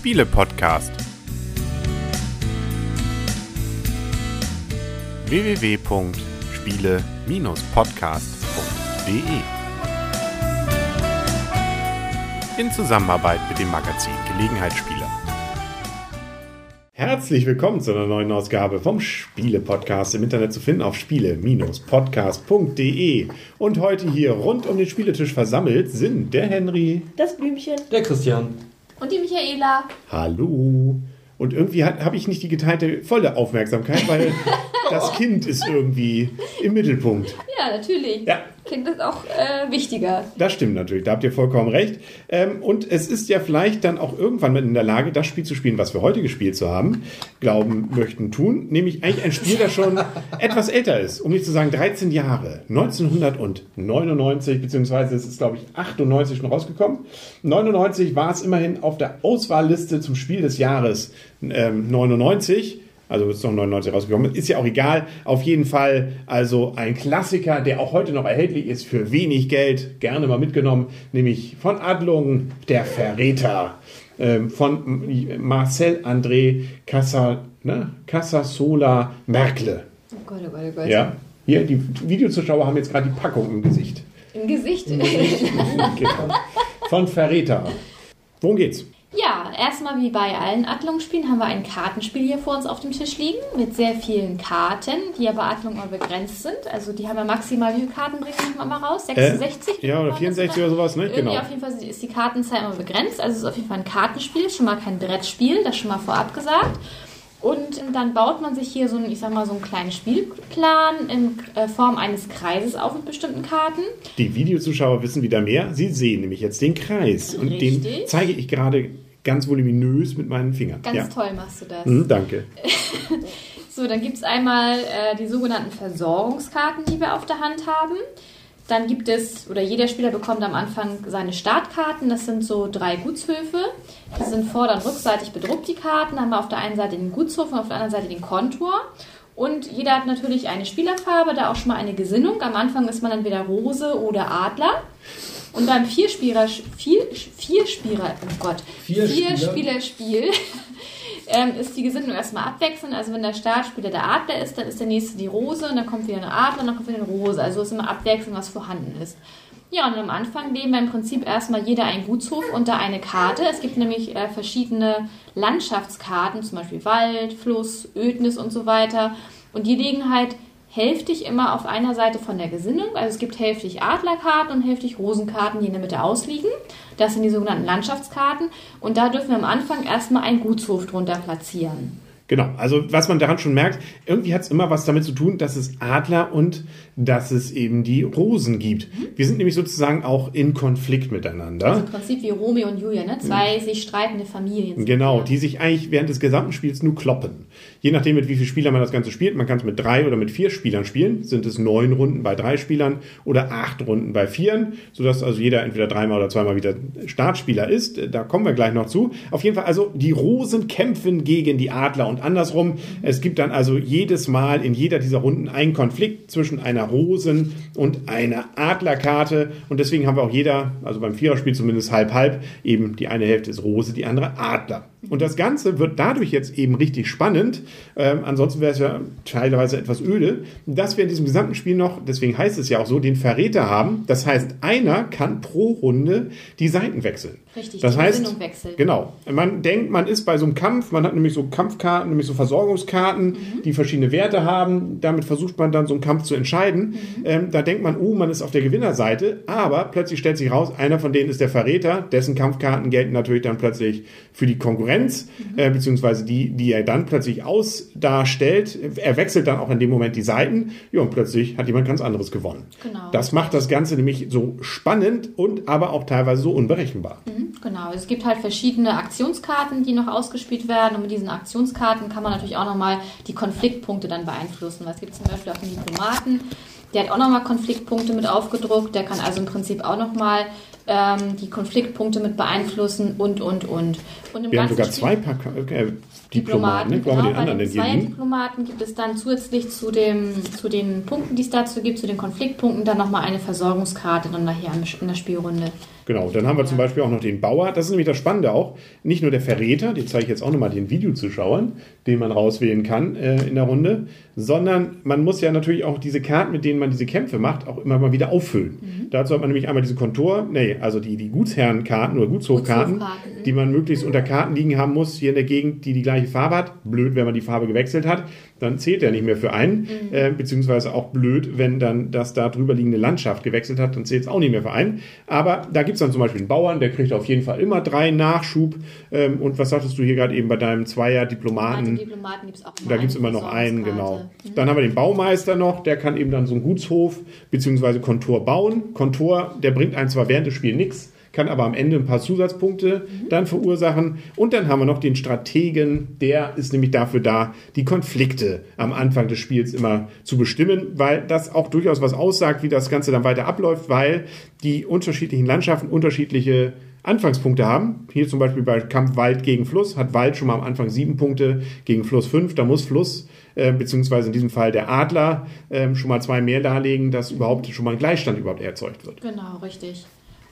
Spiele-Podcast. www.spiele-podcast.de In Zusammenarbeit mit dem Magazin Gelegenheitsspieler. Herzlich willkommen zu einer neuen Ausgabe vom Spiele-Podcast im Internet zu finden auf spiele-podcast.de. Und heute hier rund um den Spieletisch versammelt sind der Henry, Das Blümchen. Der Christian. Und die Michaela. Hallo. Und irgendwie habe ich nicht die geteilte volle Aufmerksamkeit, weil das Kind ist irgendwie im Mittelpunkt. Ja, natürlich. Ja. Kind ist auch äh, wichtiger. Das stimmt natürlich, da habt ihr vollkommen recht. Ähm, und es ist ja vielleicht dann auch irgendwann mal in der Lage, das Spiel zu spielen, was wir heute gespielt zu haben, glauben möchten tun. Nämlich eigentlich ein Spiel, das schon etwas älter ist, um nicht zu sagen 13 Jahre. 1999, beziehungsweise es ist glaube ich 98 schon rausgekommen. 99 war es immerhin auf der Auswahlliste zum Spiel des Jahres ähm, 99 also ist noch 99 rausgekommen. Ist ja auch egal. Auf jeden Fall also ein Klassiker, der auch heute noch erhältlich ist für wenig Geld. Gerne mal mitgenommen. Nämlich von Adlung, der Verräter. Ähm, von Marcel André Casa, ne? Casasola Merkle. Oh Gott, oh Gott, oh Gott. Ja. Hier, die Videozuschauer haben jetzt gerade die Packung im Gesicht. Im Gesicht. Genau. Von Verräter. Worum geht's? Ja, erstmal wie bei allen Adlungsspielen haben wir ein Kartenspiel hier vor uns auf dem Tisch liegen mit sehr vielen Karten, die aber Adlung mal begrenzt sind. Also die haben ja maximal, wie viele Karten bringen wir mal raus? 66? Äh, ja, oder 64 oder sowas, ne? Irgendwie Genau. auf jeden Fall ist die Kartenzahl immer begrenzt. Also es ist auf jeden Fall ein Kartenspiel, schon mal kein Brettspiel, das schon mal vorab gesagt. Und dann baut man sich hier so einen, ich sag mal, so einen kleinen Spielplan in äh, Form eines Kreises auf mit bestimmten Karten. Die Videozuschauer wissen wieder mehr. Sie sehen nämlich jetzt den Kreis. Und den zeige ich gerade ganz voluminös mit meinen Fingern. Ganz ja. toll machst du das. Hm, danke. So, dann gibt es einmal äh, die sogenannten Versorgungskarten, die wir auf der Hand haben. Dann gibt es, oder jeder Spieler bekommt am Anfang seine Startkarten. Das sind so drei Gutshöfe. Die sind vorder- und rückseitig bedruckt, die Karten. Dann haben wir auf der einen Seite den Gutshof und auf der anderen Seite den Kontur. Und jeder hat natürlich eine Spielerfarbe, da auch schon mal eine Gesinnung. Am Anfang ist man entweder Rose oder Adler. Und beim Vierspieler, vier, Vierspieler, oh Gott, Vier Vierspielerspiel ähm, ist die Gesinnung erstmal abwechselnd. Also wenn der Startspieler der Adler ist, dann ist der nächste die Rose und dann kommt wieder eine Adler und dann kommt wieder eine Rose. Also es ist immer abwechselnd, was vorhanden ist. Ja, und am Anfang nehmen wir im Prinzip erstmal jeder einen Gutshof unter eine Karte. Es gibt nämlich äh, verschiedene Landschaftskarten, zum Beispiel Wald, Fluss, Ödnis und so weiter. Und die liegen halt hälftig immer auf einer Seite von der Gesinnung. Also es gibt hälftig Adlerkarten und hälftig Rosenkarten, die in der Mitte ausliegen. Das sind die sogenannten Landschaftskarten. Und da dürfen wir am Anfang erstmal einen Gutshof drunter platzieren. Genau, also was man daran schon merkt, irgendwie hat es immer was damit zu tun, dass es Adler und dass es eben die Rosen gibt. Wir sind nämlich sozusagen auch in Konflikt miteinander. Also im Prinzip wie Romeo und Julia, ne? zwei sich streitende Familien. Genau, wir. die sich eigentlich während des gesamten Spiels nur kloppen. Je nachdem, mit wie vielen Spielern man das Ganze spielt, man kann es mit drei oder mit vier Spielern spielen, sind es neun Runden bei drei Spielern oder acht Runden bei vieren, sodass also jeder entweder dreimal oder zweimal wieder Startspieler ist. Da kommen wir gleich noch zu. Auf jeden Fall, also die Rosen kämpfen gegen die Adler und andersrum. Es gibt dann also jedes Mal in jeder dieser Runden einen Konflikt zwischen einer Rosen- und einer Adlerkarte und deswegen haben wir auch jeder, also beim Viererspiel zumindest halb-halb, eben die eine Hälfte ist Rose, die andere Adler. Und das Ganze wird dadurch jetzt eben richtig spannend. Ähm, ansonsten wäre es ja teilweise etwas öde, dass wir in diesem gesamten Spiel noch, deswegen heißt es ja auch so, den Verräter haben. Das heißt, einer kann pro Runde die Seiten wechseln. Richtig, das die heißt, wechseln. Genau. Man denkt, man ist bei so einem Kampf, man hat nämlich so Kampfkarten, nämlich so Versorgungskarten, Mhm. die verschiedene Werte haben. Damit versucht man dann so einen Kampf zu entscheiden. Mhm. Ähm, da denkt man, oh, man ist auf der Gewinnerseite, aber plötzlich stellt sich raus, einer von denen ist der Verräter, dessen Kampfkarten gelten natürlich dann plötzlich für die Konkurrenz, Mhm. äh, beziehungsweise die, die er dann plötzlich aus darstellt. Er wechselt dann auch in dem Moment die Seiten, ja, und plötzlich hat jemand ganz anderes gewonnen. Genau. Das macht das Ganze nämlich so spannend und aber auch teilweise so unberechenbar. Genau, es gibt halt verschiedene Aktionskarten, die noch ausgespielt werden und mit diesen Aktionskarten kann man natürlich auch nochmal die Konfliktpunkte dann beeinflussen. Es gibt zum Beispiel auch den Diplomaten, der hat auch nochmal Konfliktpunkte mit aufgedruckt, der kann also im Prinzip auch nochmal ähm, die Konfliktpunkte mit beeinflussen und, und, und. und im Wir haben sogar Spiel- zwei Pack äh, Diplomaten. Ne? Genau, den bei anderen den denn hier zwei liegen? Diplomaten gibt es dann zusätzlich zu, dem, zu den Punkten, die es dazu gibt, zu den Konfliktpunkten, dann nochmal eine Versorgungskarte dann nachher in der Spielrunde. Genau, dann haben wir zum Beispiel auch noch den Bauer. Das ist nämlich das Spannende auch. Nicht nur der Verräter, den zeige ich jetzt auch nochmal den Videozuschauern, den man rauswählen kann äh, in der Runde, sondern man muss ja natürlich auch diese Karten, mit denen man diese Kämpfe macht, auch immer mal wieder auffüllen. Mhm. Dazu hat man nämlich einmal diese Kontor, nee, also die, die Gutsherrenkarten oder Gutshofkarten, Gutshofkarten. die man möglichst unter Karten liegen haben muss, hier in der Gegend, die die gleiche Farbe hat. Blöd, wenn man die Farbe gewechselt hat, dann zählt er nicht mehr für einen, Mhm. äh, beziehungsweise auch blöd, wenn dann das da drüber liegende Landschaft gewechselt hat, dann zählt es auch nicht mehr für einen. Aber da gibt es dann zum Beispiel einen Bauern, der kriegt auf jeden Fall immer drei Nachschub. Ähm, und was sagtest du hier gerade eben bei deinem Zweier Diplomaten? Die Diplomaten gibt es auch Da gibt es immer noch einen, genau. Versorgungskarte. Dann haben wir den Baumeister noch, der kann eben dann so einen Gutshof bzw. Kontor bauen. Kontor, der bringt einem zwar während des Spiels nichts, kann aber am Ende ein paar Zusatzpunkte dann verursachen. Und dann haben wir noch den Strategen, der ist nämlich dafür da, die Konflikte am Anfang des Spiels immer zu bestimmen, weil das auch durchaus was aussagt, wie das Ganze dann weiter abläuft, weil die unterschiedlichen Landschaften unterschiedliche Anfangspunkte haben. Hier zum Beispiel bei Kampf Wald gegen Fluss hat Wald schon mal am Anfang sieben Punkte, gegen Fluss fünf. Da muss Fluss, äh, beziehungsweise in diesem Fall der Adler, ähm, schon mal zwei mehr darlegen, dass überhaupt schon mal ein Gleichstand überhaupt erzeugt wird. Genau, richtig.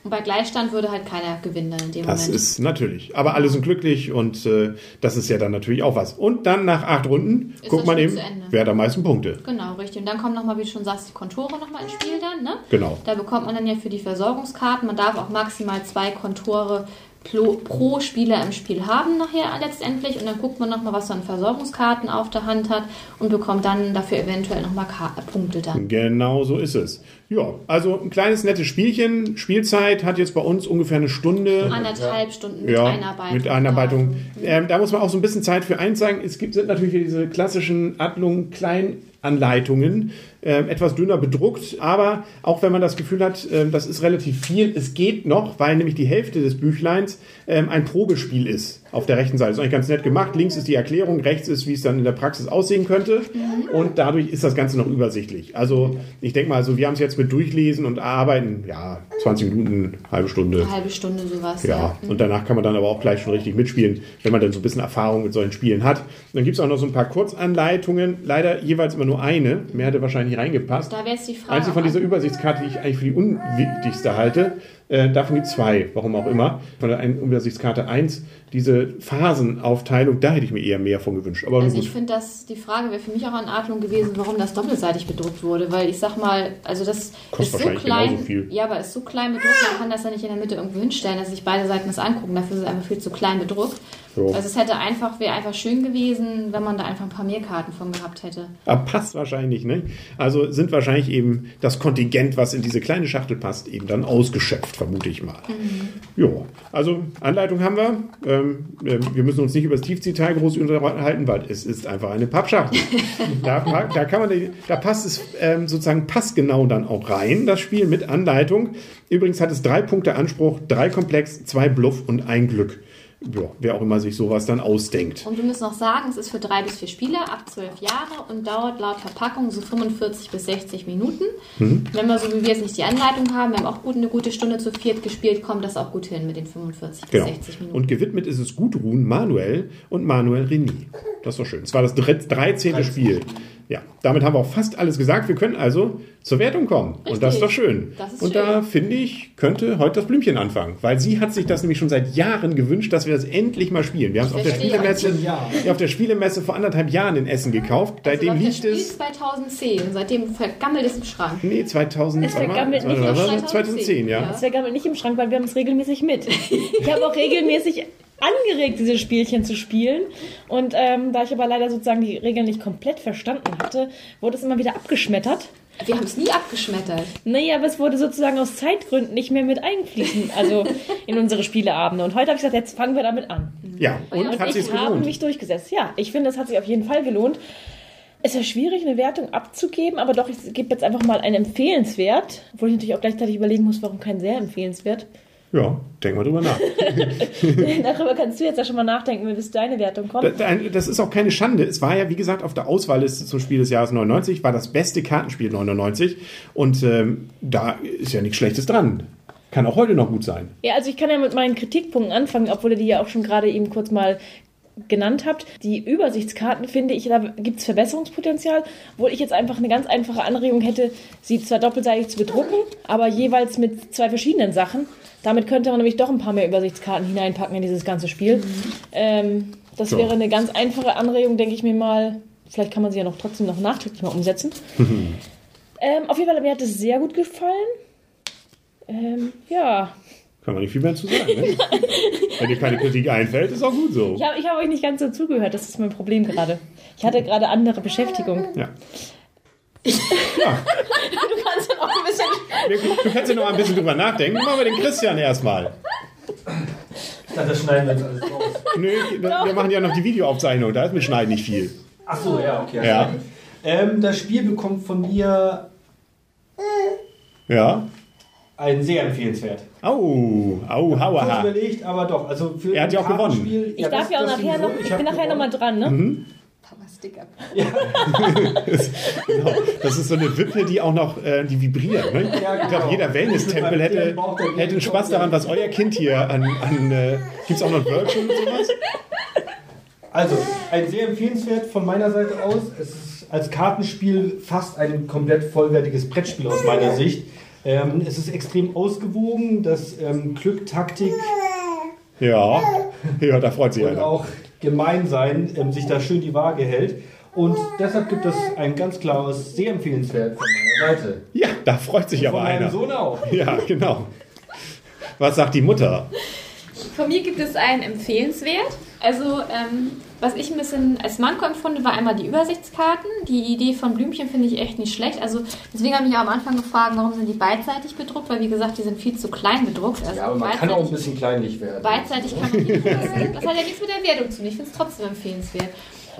Und bei Gleichstand würde halt keiner gewinnen dann in dem Das Moment. ist natürlich. Aber alle sind glücklich und äh, das ist ja dann natürlich auch was. Und dann nach acht Runden Ist guckt das man eben, wer hat am meisten Punkte. Genau, richtig. Und dann kommen nochmal, wie du schon sagst, die Kontore nochmal ins Spiel dann, ne? Genau. Da bekommt man dann ja für die Versorgungskarten, man darf auch maximal zwei Kontore pro, Spieler im Spiel haben nachher letztendlich. Und dann guckt man nochmal, was man an Versorgungskarten auf der Hand hat und bekommt dann dafür eventuell nochmal Punkte dann. Genau so ist es. Ja, also ein kleines nettes Spielchen. Spielzeit hat jetzt bei uns ungefähr eine Stunde. Anderthalb Stunden mit ja, Einarbeitung. Mit Einarbeitung. Ähm, da muss man auch so ein bisschen Zeit für eins sagen. Es gibt sind natürlich diese klassischen Adlungen Ähm, etwas dünner bedruckt, aber auch wenn man das Gefühl hat, ähm, das ist relativ viel, es geht noch, weil nämlich die Hälfte des Büchleins ähm, ein Probespiel ist auf der rechten Seite. Das ist eigentlich ganz nett gemacht. Links ist die Erklärung, rechts ist, wie es dann in der Praxis aussehen könnte. Und dadurch ist das Ganze noch übersichtlich. Also ich denke mal, also wir haben es jetzt mit Durchlesen und Arbeiten, ja, 20 Minuten, halbe Stunde. Eine halbe Stunde sowas. Ja, und danach kann man dann aber auch gleich schon richtig mitspielen, wenn man dann so ein bisschen Erfahrung mit solchen Spielen hat. Dann gibt es auch noch so ein paar Kurzanleitungen, leider jeweils immer nur eine. Mehr hätte wahrscheinlich nicht reingepasst. Da wäre jetzt die Frage. Einzig von dieser Übersichtskarte, die ich eigentlich für die unwichtigste halte, äh, davon gibt es zwei, warum auch immer. Von der Übersichtskarte 1, diese Phasenaufteilung, da hätte ich mir eher mehr von gewünscht. Aber Also ich finde, dass die Frage wäre für mich auch an Adlung gewesen, warum das doppelseitig bedruckt wurde, weil ich sag mal, also das Kostet ist so klein, ja, aber ist so klein bedruckt, man kann das ja nicht in der Mitte irgendwo hinstellen, dass sich beide Seiten das angucken. Dafür ist es einfach viel zu klein bedruckt. Jo. Also es hätte einfach wäre einfach schön gewesen, wenn man da einfach ein paar mehr Karten von gehabt hätte. Aber passt wahrscheinlich, ne? Also sind wahrscheinlich eben das Kontingent, was in diese kleine Schachtel passt, eben dann ausgeschöpft, vermute ich mal. Ja, also Anleitung haben wir. Ähm, ähm, wir müssen uns nicht über das Tiefziehteil groß unterhalten, weil es ist einfach eine Pappschachtel. da, da kann man, da passt es ähm, sozusagen passgenau dann auch rein, das Spiel mit Anleitung. Übrigens hat es drei Punkte Anspruch, drei Komplex, zwei Bluff und ein Glück. Ja, wer auch immer sich sowas dann ausdenkt. Und wir müssen noch sagen, es ist für drei bis vier Spieler ab zwölf Jahre und dauert laut Verpackung so 45 bis 60 Minuten. Mhm. Wenn wir so wie wir jetzt nicht die Anleitung haben, wir haben auch gut eine gute Stunde zu viert gespielt, kommt das auch gut hin mit den 45 Genau. bis 60 Minuten. Und gewidmet ist es Gudrun, Manuel und Manuel Reni. Das doch schön. Es war das dre- 13. Spiel. Ja, damit haben wir auch fast alles gesagt. Wir können also zur Wertung kommen. Und das ist doch schön. Das ist und schön. da finde ich, könnte heute das Blümchen anfangen. Weil sie hat sich das nämlich schon seit Jahren gewünscht, dass wir das endlich mal spielen. Wir haben es auf der. Spielemesse, 13 Jahre. ja, auf der Spielemesse vor anderthalb Jahren in Essen gekauft. Seitdem also, das liegt es. 2010, seitdem vergammelt es im Schrank. Nee, 2000, Es warte mal, vergammelt nicht, warte mal, das 2010, ja. ja. Das vergammelt nicht im Schrank, weil wir haben es regelmäßig mit. Ich habe auch regelmäßig angeregt, diese Spielchen zu spielen. Und ähm, da ich aber leider sozusagen die Regeln nicht komplett verstanden hatte, wurde es immer wieder abgeschmettert. Wir haben es nie abgeschmettert. Naja, aber es wurde sozusagen aus Zeitgründen nicht mehr mit einfließen, also in unsere Spieleabende. Und heute habe ich gesagt, jetzt fangen wir damit an. Ja, und Und hat ich sich habe gelohnt. mich durchgesetzt. Ja, ich finde, es hat sich auf jeden Fall gelohnt. Es ist schwierig, eine Wertung abzugeben, aber doch, ich gebe jetzt einfach mal einen empfehlenswert, obwohl ich natürlich auch gleichzeitig überlegen muss, warum kein sehr empfehlenswert. Ja, denk mal drüber nach. Darüber kannst du jetzt ja schon mal nachdenken, wenn bis deine Wertung kommt. Das ist auch keine Schande. Es war ja, wie gesagt, auf der Auswahlliste zum Spiel des Jahres 99, war das beste Kartenspiel 99. Und ähm, da ist ja nichts Schlechtes dran. Kann auch heute noch gut sein. Ja, also ich kann ja mit meinen Kritikpunkten anfangen, obwohl du die ja auch schon gerade eben kurz mal genannt habt. Die Übersichtskarten finde ich, da gibt es Verbesserungspotenzial, wo ich jetzt einfach eine ganz einfache Anregung hätte, sie zwar doppelseitig zu bedrucken, aber jeweils mit zwei verschiedenen Sachen. Damit könnte man nämlich doch ein paar mehr Übersichtskarten hineinpacken in dieses ganze Spiel. Ähm, das So. wäre eine ganz einfache Anregung, denke ich mir mal. Vielleicht kann man sie ja noch trotzdem noch nachträglich mal umsetzen. ähm, auf jeden Fall, mir hat es sehr gut gefallen. Ähm, ja, Kann man nicht viel mehr zu sagen. Ne? Wenn dir keine Kritik einfällt, ist auch gut so. ich habe ich hab euch nicht ganz so zugehört. Das ist mein Problem gerade. Ich hatte gerade andere Beschäftigung. Ja. Du kannst dann auch ein bisschen. Du kannst ja noch ein bisschen drüber nachdenken. Machen wir den Christian erstmal. Ich dachte, das schneiden wir jetzt alles raus. Nö, wir machen ja noch die Videoaufzeichnung. Da ist mit Schneiden nicht viel. Ach so, ja, okay. Ja. Ähm, das Spiel bekommt von mir Ja. Einen sehr empfehlenswert. Au, au, hauaha. überlegt, aber doch. Also für Er hat ein ja auch gewonnen. Ich darf das- ja auch nachher noch, ich bin nachher nochmal dran, ne? Papa Sticker. Genau. Das ist so eine Wippe, die auch noch äh, die vibriert. Ne? Ja, Ich glaube, genau. jeder Wellness-Tempel hätte, hätte einen Spaß daran, was euer Kind hier an. an äh, Gibt es auch noch Virgin und sowas? Also, ein sehr empfehlenswert von meiner Seite aus. Es ist als Kartenspiel fast ein komplett vollwertiges Brettspiel aus meiner Sicht. Ähm, es ist extrem ausgewogen, das ähm, Glück, Taktik Ja. Ja, da freut sich und einer. auch Gemeinsein ähm, sich da schön die Waage hält. Und deshalb gibt es ein ganz klares, sehr empfehlenswert von meiner Seite. Ja, da freut sich aber Von meinem einer. Sohn auch. Ja, genau. Was sagt die Mutter? Von mir gibt es einen empfehlenswert. Also, ähm, was ich ein bisschen als Manko empfunden, war einmal die Übersichtskarten. Die Idee von Blümchen finde ich echt nicht schlecht. Also, deswegen habe ich auch am Anfang gefragt, warum sind die beidseitig bedruckt? Weil, wie gesagt, die sind viel zu klein bedruckt. Also, Ja, aber man kann auch ein bisschen kleinlich werden. Beidseitig kann man nicht. Das hat ja nichts mit der Wertung zu tun. Ich finde es trotzdem empfehlenswert.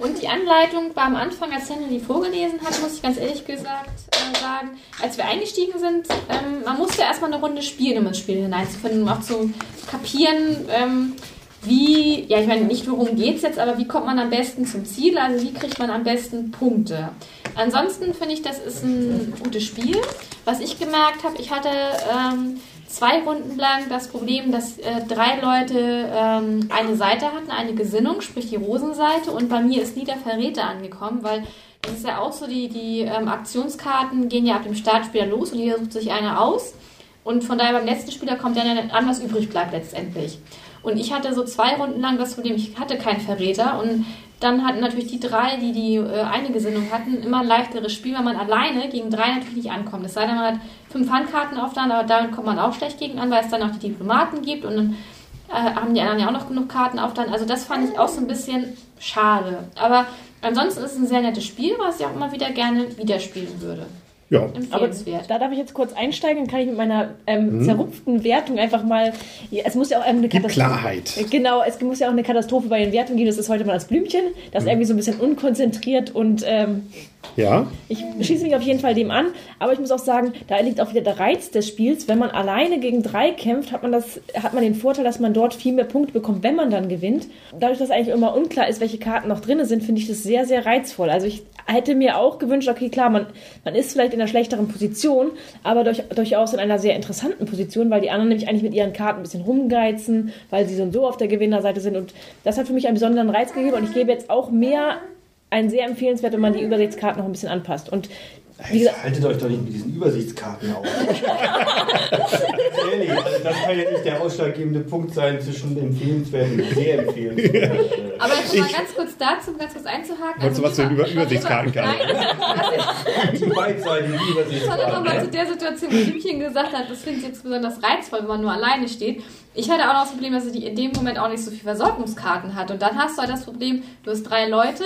Und die Anleitung war am Anfang, als Henry die vorgelesen hat, muss ich ganz ehrlich gesagt äh, sagen, als wir eingestiegen sind, ähm, man musste erstmal eine Runde spielen, um ins Spiel hineinzufinden, um auch zu kapieren, ähm, wie, ja, ich meine, nicht worum geht es jetzt, aber wie kommt man am besten zum Ziel, also wie kriegt man am besten Punkte. Ansonsten finde ich, das ist ein gutes Spiel. Was ich gemerkt habe, ich hatte ähm, zwei Runden lang das Problem, dass äh, drei Leute ähm, eine Seite hatten, eine Gesinnung, sprich die Rosenseite, und bei mir ist nie der Verräter angekommen, weil das ist ja auch so, die, die ähm, Aktionskarten gehen ja ab dem Startspieler los und jeder sucht sich eine aus. Und von daher beim letzten Spieler kommt dann an, was übrig bleibt letztendlich. Und ich hatte so zwei Runden lang das Problem, ich hatte keinen Verräter und dann hatten natürlich die drei, die die äh, eine Gesinnung hatten, immer ein leichteres Spiel, weil man alleine gegen drei natürlich nicht ankommt. Es sei denn, man hat fünf Handkarten auf Hand, aber damit kommt man auch schlecht gegen an, weil es dann auch die Diplomaten gibt und dann äh, haben die anderen ja auch noch genug Karten auf Hand. Also das fand ich auch so ein bisschen schade. Aber ansonsten ist es ein sehr nettes Spiel, was ich auch immer wieder gerne wieder spielen würde. Ja. Aber da darf ich jetzt kurz einsteigen, dann kann ich mit meiner ähm, zerrupften Wertung einfach mal. Ja, es muss ja auch eine Katastrophe. Klarheit. Genau, es muss ja auch eine Katastrophe bei den Wertungen geben. Das ist heute mal das Blümchen. Das ist irgendwie so ein bisschen unkonzentriert und ähm, Ja? ich schließe mich auf jeden Fall dem an. Aber ich muss auch sagen, da liegt auch wieder der Reiz des Spiels. Wenn man alleine gegen drei kämpft, hat man, das, hat man den Vorteil, dass man dort viel mehr Punkte bekommt, wenn man dann gewinnt. Dadurch, dass eigentlich immer unklar ist, welche Karten noch drin sind, finde ich das sehr, sehr reizvoll. Also ich hätte mir auch gewünscht, okay, klar, man, man ist vielleicht in einer schlechteren Position, aber durch, durchaus in einer sehr interessanten Position, weil die anderen nämlich eigentlich mit ihren Karten ein bisschen rumgeizen, weil sie so und so auf der Gewinnerseite sind. Und das hat für mich einen besonderen Reiz gegeben. Und ich gebe jetzt auch mehr ein sehr empfehlenswert, wenn man die Übersichtskarten noch ein bisschen anpasst. Und wie gesagt, Haltet euch doch nicht mit diesen Übersichtskarten auf. Ehrlich, also das kann ja nicht der ausschlaggebende Punkt sein zwischen empfehlenswert und sehr empfehlenswert. Aber jetzt mal ganz kurz dazu, um ganz kurz einzuhaken. Wolltest du was zu den Über- Übersichtskarten Nein, Die beidseitigen Das war Übersichtskarten. nochmal zu der Situation, wo Blümchen gesagt hat, das finde ich jetzt besonders reizvoll, wenn man nur alleine steht. Ich hatte auch noch das Problem, dass ich in dem Moment auch nicht so viel Versorgungskarten hatte. Und dann hast du halt das Problem, du hast drei Leute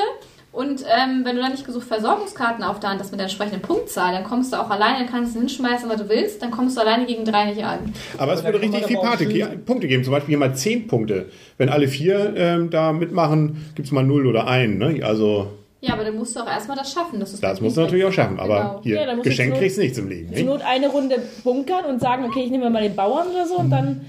und ähm, wenn du dann nicht genug Versorgungskarten auf der Hand hast mit der entsprechenden Punktzahl, dann kommst du auch alleine, dann kannst du hinschmeißen, was du willst, dann kommst du alleine gegen drei nicht an. Aber es würde richtig viel Party, Punkte geben. Zum Beispiel hier mal 10 Punkte. Wenn alle vier ähm, da mitmachen, gibt es mal 0 oder 1. Ne? Also Ja, aber dann musst du auch erstmal das schaffen. Das, ist das musst du natürlich auch schaffen. Aber Genau. hier, Ja, dann musst du Geschenk kriegst du nichts im Leben. zur Nicht? Not eine Runde bunkern und sagen, okay, ich nehme mal den Bauern oder so und dann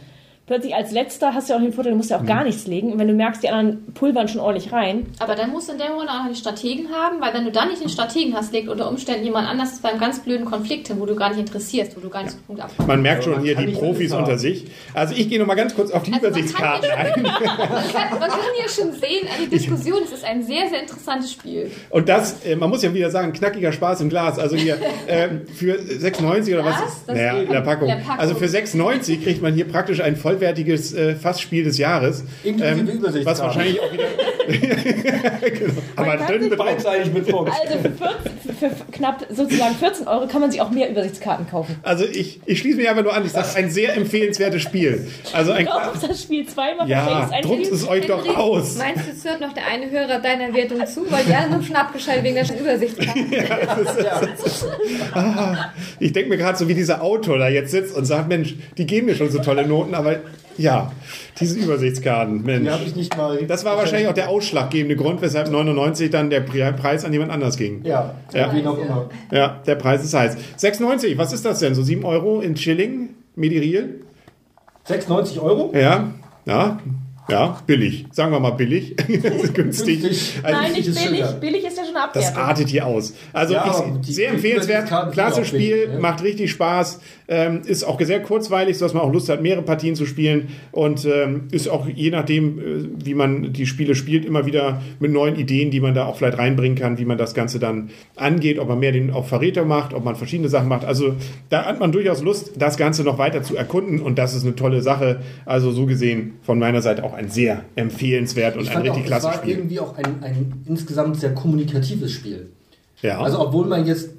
plötzlich als letzter hast du ja auch den Vorteil, du musst ja auch gar nichts legen. Und wenn du merkst, die anderen pulvern schon ordentlich rein, Aber dann musst du in der Runde auch noch den Strategen haben, weil wenn du dann nicht den Strategen hast, legt unter Umständen jemand anders beim ganz blöden Konflikt hin, wo du gar nicht interessierst, wo du gar nicht so Punkte abkommst. Man merkt schon man hier die Profis unter sich. Also ich gehe noch mal ganz kurz auf die Also man Übersichtskarten kann ein. Man kann, man kann ja schon sehen, an die Diskussion, es ist ein sehr, sehr interessantes Spiel. Und das, äh, man muss ja wieder sagen, knackiger Spaß im Glas. Also hier ähm, für 6,90 oder was? Was? Das Naja, in der Packung. Der Packung. Also für 6,90 kriegt man hier praktisch ein vollwertiges äh, Fastspiel des Jahres. Ähm, Inklusive Übersichtskarten. Was wahrscheinlich auch wieder... genau. Aber dünn bedruckt. Beidseitig mit Fuchs. also für, 14, für, knapp sozusagen 14 Euro kann man sich auch mehr Übersichtskarten kaufen. Also ich, ich schließe mich einfach nur an. Ich sage, ein sehr empfehlenswertes Spiel. Also ein... Kauft das Spiel zweimal Ja, druckt es euch doch aus. Meinst du, es hört noch der eine Hörer deiner Wertung zu, weil die anderen schon abgeschaltet wegen der Übersichtskarte? Ich denke mir gerade so, wie dieser Autor da jetzt sitzt und sagt, Mensch, die geben mir schon so tolle Noten, aber ja, diese Übersichtskarten, Mensch. Die habe ich nicht mal. Das war wahrscheinlich auch der ausschlaggebende Grund, weshalb 99 dann der Pre- Preis an jemand anders ging. Ja, Ja. wie auch immer. Ja, der Preis ist heiß. 6,90, was ist das denn? So 7 Euro in Schilling? Medireal? 96 Euro? Ja, ja, ja, billig. Sagen wir mal billig. Das ist günstig. Günstig. Also, Nein, nicht billig. Billig ist ja schon eine Das Abwertung. artet hier aus. Also Ja, ich, sehr empfehlenswert, klasse Spiel, wichtig, ne? macht richtig Spaß, ähm, ist auch sehr kurzweilig, sodass man auch Lust hat, mehrere Partien zu spielen und ähm, ist auch je nachdem, äh, wie man die Spiele spielt, immer wieder mit neuen Ideen, die man da auch vielleicht reinbringen kann, wie man das Ganze dann angeht, ob man mehr den auch Verräter macht, ob man verschiedene Sachen macht. Also da hat man durchaus Lust, das Ganze noch weiter zu erkunden und das ist eine tolle Sache. Also so gesehen von meiner Seite auch ein sehr empfehlenswert und Ich ein fand auch, richtig es klasse war Spiel. irgendwie auch ein, ein insgesamt sehr kommunikatives Spiel. Ja. Also obwohl man jetzt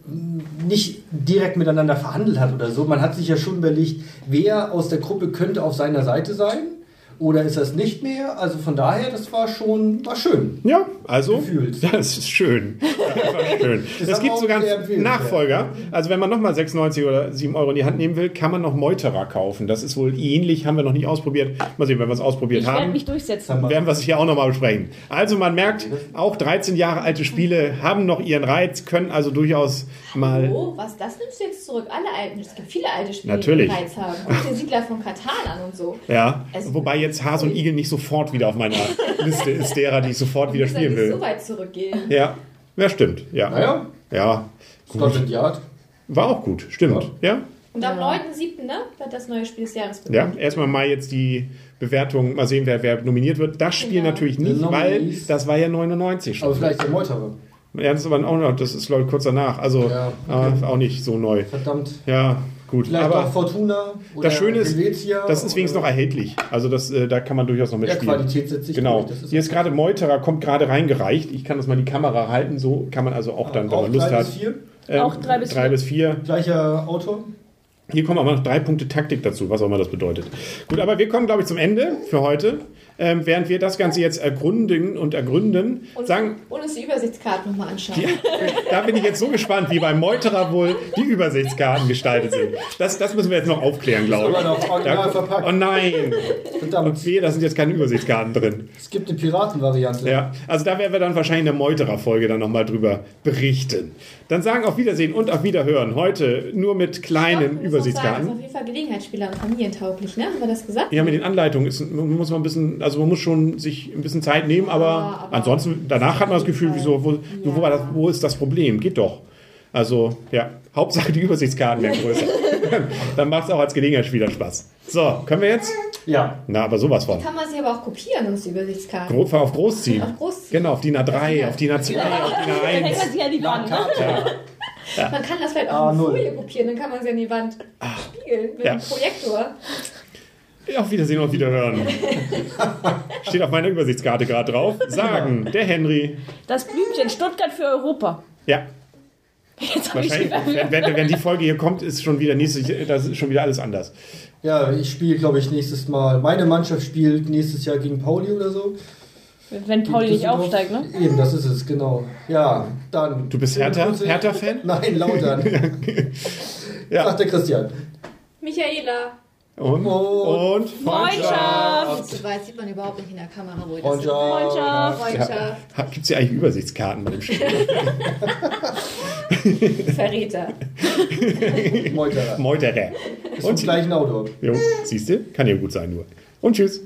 nicht direkt miteinander verhandelt hat oder so, man hat sich ja schon überlegt, wer aus der Gruppe könnte auf seiner Seite sein oder ist das nicht mehr. Also von daher, das war schon war schön. Ja, also Gefühlt. das ist schön. Das war schön. Das es gibt sogar. Nachfolger. Also wenn man nochmal 6,90 oder 7 Euro in die Hand nehmen will, kann man noch Meuterer kaufen. Das ist wohl ähnlich, haben wir noch nicht ausprobiert. Mal sehen, wenn wir es ausprobiert Ich werde haben. mich durchsetzen. Werden wir es hier auch nochmal besprechen. Also man merkt, auch 13 Jahre alte Spiele haben noch ihren Reiz, können also durchaus mal... Oh, was, das nimmst du jetzt zurück? Alle alten, es gibt viele alte Spiele, Natürlich. die Reiz haben. Guck dir Siedler von Katan an und so. Ja, Also- wobei jetzt Hase und Igel nicht sofort wieder auf meiner Liste ist derer, die ich sofort wieder ja spielen will. so weit zurückgehen. Ja, ja stimmt. Ja, Naja, ja. Scotland Yard. war auch gut, stimmt. Ja, Und am 9.7. Ne, wird das neue Spiel des Jahres Ja, bekannt. erstmal mal jetzt die Bewertung, mal sehen, wer, wer nominiert wird. Das Spiel Genau. natürlich nicht, weil das war ja 99 Aber schon. vielleicht der Meuterer. Ja, das ist aber auch noch, das ist glaube ich kurz danach, also Ja, äh, auch nicht so neu. Verdammt. Ja, gut. Vielleicht auch aber Fortuna oder das Schöne ist, Helvetia das ist wenigstens noch erhältlich. Also das, äh, da kann man durchaus noch Ja, mitspielen. Qualität setzt sich Genau. durch. Das Hier ist gerade Meuterer, kommt gerade reingereicht. Ich kann das mal in die Kamera halten, so kann man also auch dann, wenn auch man Lust drei hat. bis vier. ähm, Auch drei bis drei vier. bis vier. Gleicher Autor. Hier kommen aber noch drei Punkte Taktik dazu, was auch immer das bedeutet. Gut, aber wir kommen, glaube ich, zum Ende für heute. Ähm, während wir das Ganze jetzt ergründen und ergründen, Und, sagen, und uns die Übersichtskarte nochmal anschauen. ja, da bin ich jetzt so gespannt, wie beim Meuterer wohl die Übersichtskarten gestaltet sind. Das, das müssen wir jetzt noch aufklären, glaube ich. noch original Da- verpackt. Oh nein! Verdammt. Und wehe, da sind jetzt keine Übersichtskarten drin. Es gibt eine Piratenvariante. Ja, also da werden wir dann wahrscheinlich in der Meuterer-Folge dann nochmal drüber berichten. Dann sagen auf Wiedersehen und auf Wiederhören. Heute nur mit kleinen auch sagen, ist Übersichtskarten. auf jeden Fall Gelegenheitsspieler und familientauglich, ne? Haben wir das gesagt? Ja, mit den Anleitungen ist, muss man ein bisschen, also man muss schon sich ein bisschen Zeit nehmen, aber, aber ansonsten, danach hat man das Gefühl, wieso, wo, wo, war das, wo ist das Problem? Geht doch. Also, ja, Hauptsache die Übersichtskarten werden größer. Dann macht es auch als Gelegenheitsspieler Spaß. So, können wir jetzt? Ja. Na, aber sowas von. Kann man sie aber auch kopieren, uns die Übersichtskarte. Grob auf groß ziehen. Auf groß ziehen. Genau, auf DIN A3, auf DIN A2, auf DIN Dann hängt A1. man sie an die Wand. ne? Ja. Man kann das vielleicht auch in A0. Folie kopieren, dann kann man sie an die Wand spiegeln mit Ja. einem Projektor. Auf Wiedersehen und Wiederhören. Steht auf meiner Übersichtskarte gerade drauf. Sagen, der Henry. Das Blümchen Stuttgart für Europa. Ja, Jetzt habe ich wahrscheinlich, wenn, wenn, wenn die Folge hier kommt, ist schon wieder nächstes, das ist schon wieder alles anders. Ja, ich spiele, glaube ich, nächstes Mal. Meine Mannschaft spielt nächstes Jahr gegen Pauli oder so. Wenn Pauli nicht aufsteigt, ne? Eben, das ist es, genau. Ja, dann. Du bist Hertha- Hertha-Fan? Nein, Lautern. Ja. Sagt der Christian. Michaela. Und, und Freundschaft! So weit sieht man überhaupt nicht in der Kamera, wo das Freundschaft. Freundschaft! Freundschaft. Gibt es hier eigentlich Übersichtskarten bei dem Spiel? Verräter. Meuterer. Meuterer. Ist vom gleichen Autor. Jo, siehst du? Kann ja gut sein nur. Und tschüss.